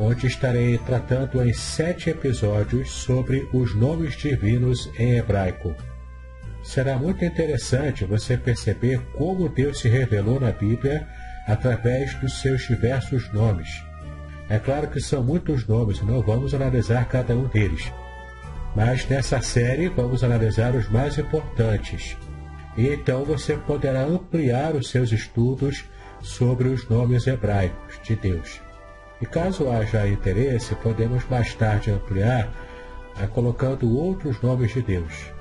onde estarei tratando em sete episódios sobre os nomes divinos em hebraico. Será muito interessante você perceber como Deus se revelou na Bíblia através dos seus diversos nomes. É claro que são muitos nomes não vamos analisar cada um deles. Mas nessa série vamos analisar os mais importantes. E então você poderá ampliar os seus estudos sobre os nomes hebraicos de Deus. E caso haja interesse, podemos mais tarde ampliar a colocando outros nomes de Deus.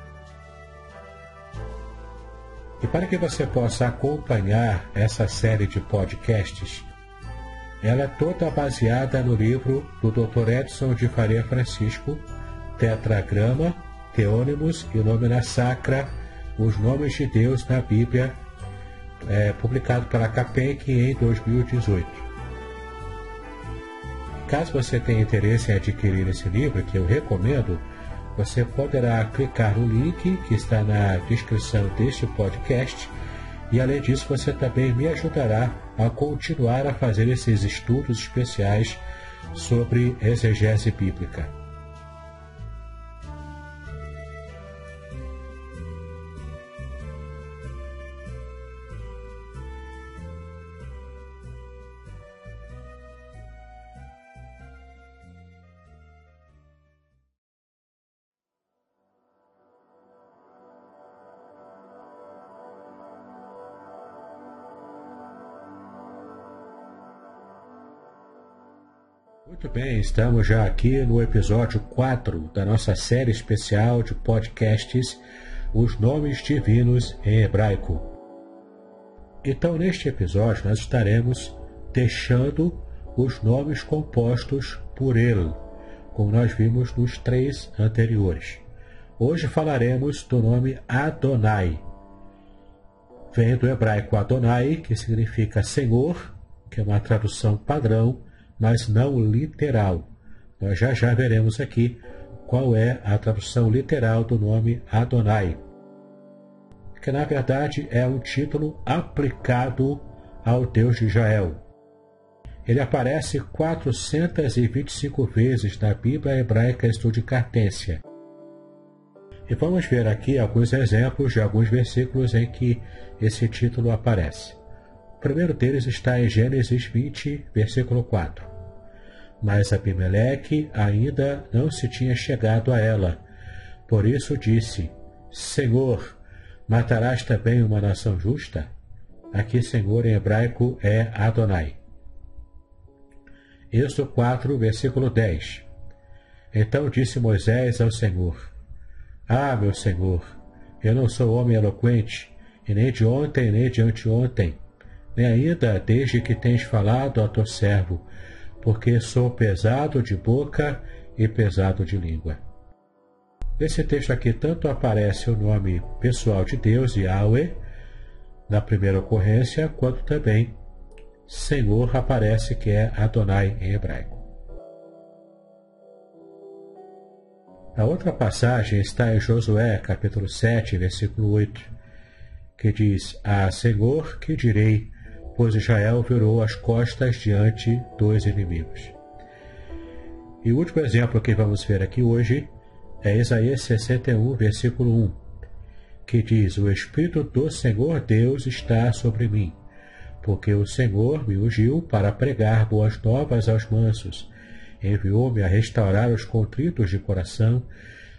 E para que você possa acompanhar essa série de podcasts, ela é toda baseada no livro do Dr. Edson de Faria Francisco, Tetragrama, Teônimos e Nomina Sacra, Os Nomes de Deus na Bíblia, é, publicado pela CAPEC em 2018. Caso você tenha interesse em adquirir esse livro, que eu recomendo, você poderá clicar no link que está na descrição deste podcast. E além disso, você também me ajudará a continuar a fazer esses estudos especiais sobre exegese bíblica. Muito bem, estamos já aqui no episódio 4 da nossa série especial de podcasts Os Nomes Divinos em Hebraico. Então, neste episódio, nós estaremos deixando os nomes compostos por ele, como nós vimos nos três anteriores. Hoje falaremos do nome Adonai. Vem do hebraico Adonai, que significa Senhor, que é uma tradução padrão mas não literal. Nós já já veremos aqui qual é a tradução literal do nome Adonai, que na verdade é um título aplicado ao Deus de Israel. Ele aparece 425 vezes na Bíblia hebraica estudicartência. E vamos ver aqui alguns exemplos de alguns versículos em que esse título aparece. O primeiro deles está em Gênesis 20, versículo 4. Mas Abimeleque ainda não se tinha chegado a ela. Por isso disse: Senhor, matarás também uma nação justa? Aqui, Senhor, em hebraico é Adonai. Êxodo 4, versículo 10. Então disse Moisés ao Senhor: Ah, meu Senhor, eu não sou homem eloquente, e nem de ontem, nem de anteontem, nem ainda desde que tens falado a teu servo, porque sou pesado de boca e pesado de língua. Nesse texto aqui, tanto aparece o nome pessoal de Deus, Yahweh, na primeira ocorrência, quanto também Senhor aparece que é Adonai em hebraico. A outra passagem está em Josué, capítulo 7, versículo 8, que diz: Ah, Senhor, que direi, pois Israel virou as costas diante dos inimigos. E o último exemplo que vamos ver aqui hoje é Isaías 61, versículo 1, que diz: O Espírito do Senhor Deus está sobre mim, porque o Senhor me ungiu para pregar boas novas aos mansos enviou-me a restaurar os contritos de coração,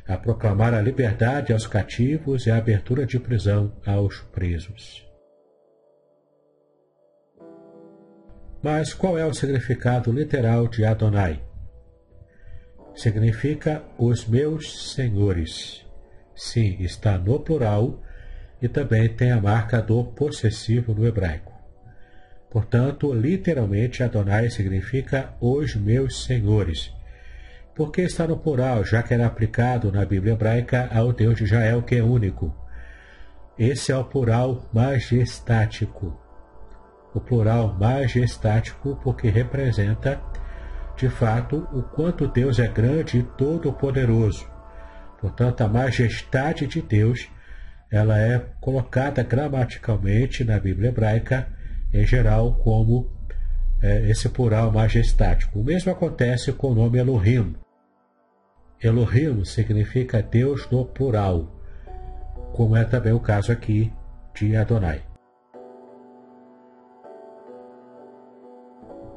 a proclamar a liberdade aos cativos e a abertura de prisão aos presos. Mas qual é o significado literal de Adonai? Significa os meus senhores. Sim, está no plural e também tem a marca do possessivo no hebraico. Portanto, literalmente, Adonai significa os meus senhores. Porque está no plural, já que era aplicado na Bíblia hebraica ao Deus de Israel, que é único. Esse é o plural majestático. O plural majestático porque representa, de fato, o quanto Deus é grande e todo-poderoso. Portanto, a majestade de Deus ela é colocada gramaticalmente na Bíblia hebraica em geral como é, esse plural majestático. O mesmo acontece com o nome Elohim. Elohim significa Deus no plural, como é também o caso aqui de Adonai.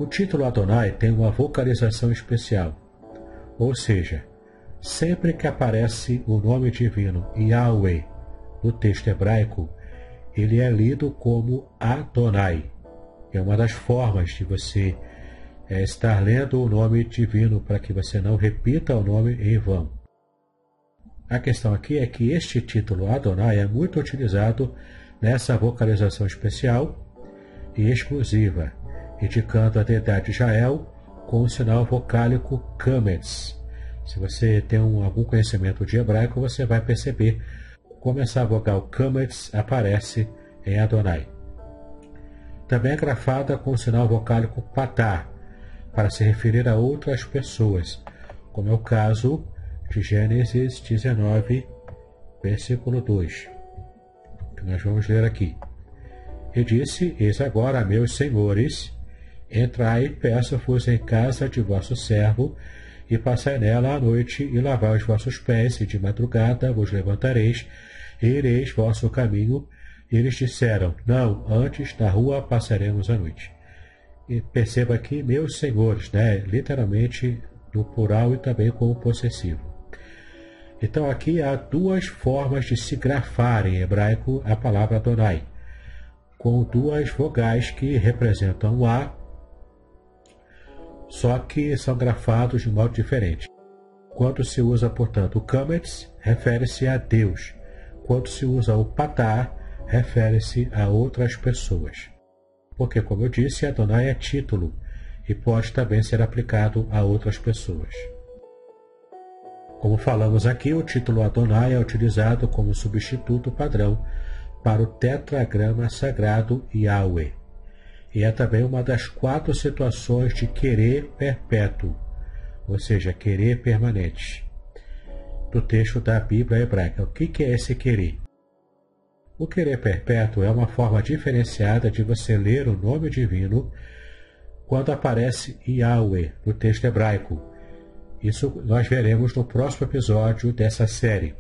O título Adonai tem uma vocalização especial, ou seja, sempre que aparece o nome divino Yahweh no texto hebraico, ele é lido como Adonai. É uma das formas de você é, estar lendo o nome divino para que você não repita o nome em vão. A questão aqui é que este título Adonai é muito utilizado nessa vocalização especial e exclusiva, indicando a deidade de Israel com o sinal vocálico Kametz. Se você tem um, algum conhecimento de hebraico, você vai perceber como essa vogal Kametz aparece em Adonai. Também é grafada com o sinal vocálico Patá, para se referir a outras pessoas, como é o caso de Gênesis 19, versículo 2, que nós vamos ler aqui. E disse: Eis agora, meus senhores, entrai, peço-vos em casa de vosso servo, e passai nela a noite, e lavai os vossos pés, e de madrugada vos levantareis, ireis vosso caminho. E eles disseram: Não, antes na rua passaremos a noite. E perceba aqui, meus senhores, né? literalmente no plural e também como possessivo. Então aqui há duas formas de se grafar em hebraico a palavra Adonai, com duas vogais que representam o A, só que são grafados de modo diferente. Quando se usa, portanto, o Kametz, refere-se a Deus, quando se usa o patá, refere-se a outras pessoas. Porque, como eu disse, Adonai é título e pode também ser aplicado a outras pessoas. Como falamos aqui, o título Adonai é utilizado como substituto padrão para o tetragrama sagrado Yahweh. E é também uma das quatro situações de querer perpétuo, ou seja, querer permanente do texto da Bíblia hebraica. O que é esse querer? O querer perpétuo é uma forma diferenciada de você ler o nome divino quando aparece Yahweh no texto hebraico. Isso nós veremos no próximo episódio dessa série.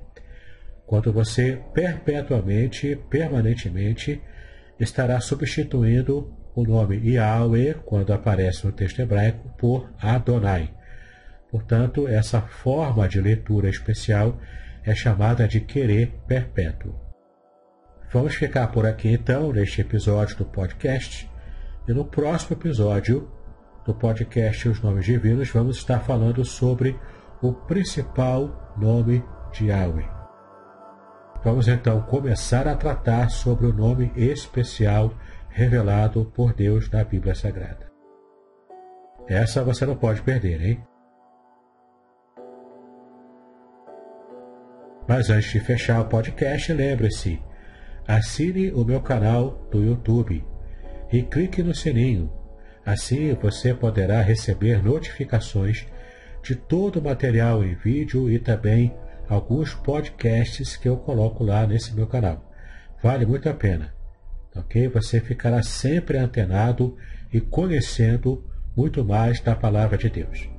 quando você perpetuamente, permanentemente, estará substituindo o nome Yahweh, quando aparece no texto hebraico, por Adonai. Portanto, essa forma de leitura especial é chamada de querer perpétuo. Vamos ficar por aqui então neste episódio do podcast. E no próximo episódio do podcast Os Nomes Divinos, vamos estar falando sobre o principal nome de Yahweh. Vamos então começar a tratar sobre o nome especial revelado por Deus na Bíblia Sagrada. Essa você não pode perder, hein? Mas antes de fechar o podcast, lembre-se: assine o meu canal do YouTube e clique no sininho. Assim você poderá receber notificações de todo o material em vídeo e também alguns podcasts que eu coloco lá nesse meu canal. Vale muito a pena. Ok? Você ficará sempre antenado e conhecendo muito mais da palavra de Deus.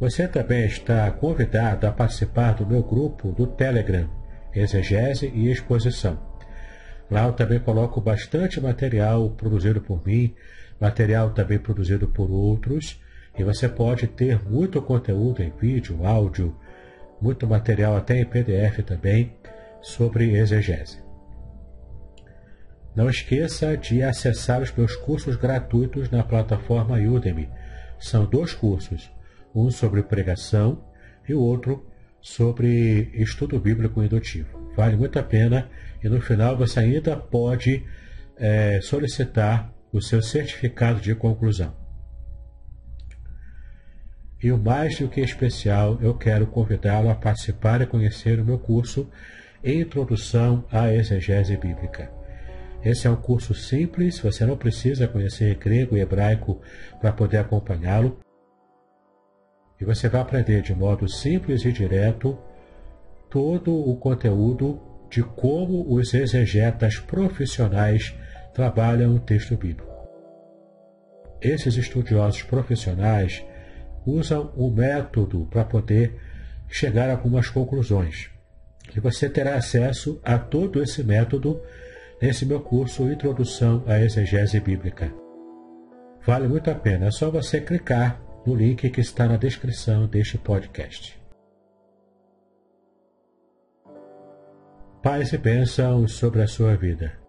Você também está convidado a participar do meu grupo do Telegram, Exegese e Exposição. Lá eu também coloco bastante material produzido por mim, material também produzido por outros, e você pode ter muito conteúdo em vídeo, áudio, muito material até em PDF também sobre exegese. Não esqueça de acessar os meus cursos gratuitos na plataforma Udemy. São dois cursos um sobre pregação e o outro sobre estudo bíblico indutivo. Vale muito a pena e no final você ainda pode é, solicitar o seu certificado de conclusão. E o mais do que especial, eu quero convidá-lo a participar e conhecer o meu curso Introdução à Exegese Bíblica. Esse é um curso simples, você não precisa conhecer grego e hebraico para poder acompanhá-lo. E você vai aprender de modo simples e direto todo o conteúdo de como os exegetas profissionais trabalham o texto bíblico. Esses estudiosos profissionais usam o método para poder chegar a algumas conclusões. E você terá acesso a todo esse método nesse meu curso Introdução à Exegese Bíblica. Vale muito a pena, é só você clicar no link que está na descrição deste podcast. Paz e bênçãos sobre a sua vida.